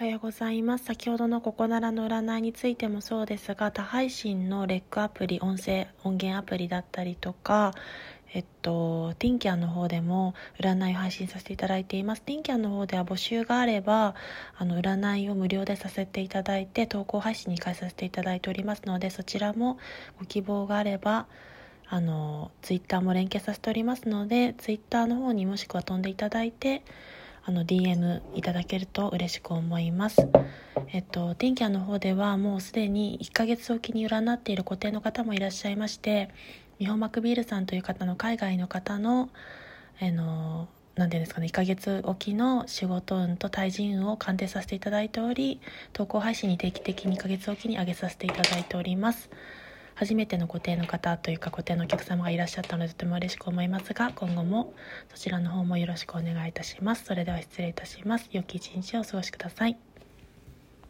おはようございます。先ほどのここならの占いについてもそうですが、他配信のレックアプリ、音声、音源アプリだったりとか、えっと、ティンキャンの方でも占いを配信させていただいています。ティンキャンの方では募集があれば、あの、占いを無料でさせていただいて、投稿配信に変えさせていただいておりますので、そちらもご希望があれば、あの、ツイッターも連携させておりますので、ツイッターの方にもしくは飛んでいただいて、あの DM いただけると嬉しく思います。えっと、天気屋の方ではもうすでに1ヶ月おきに占っている固定の方もいらっしゃいまして、日本マクビールさんという方の海外の方の、あの、なんていうんですかね、1ヶ月おきの仕事運と対人運を鑑定させていただいており、投稿配信に定期的に1ヶ月おきに上げさせていただいております。初めての固定の方というか固定のお客様がいらっしゃったのでとても嬉しく思いますが今後もそちらの方もよろしくお願いいたします。それでは失礼いたします。良き一日をお過ごしください。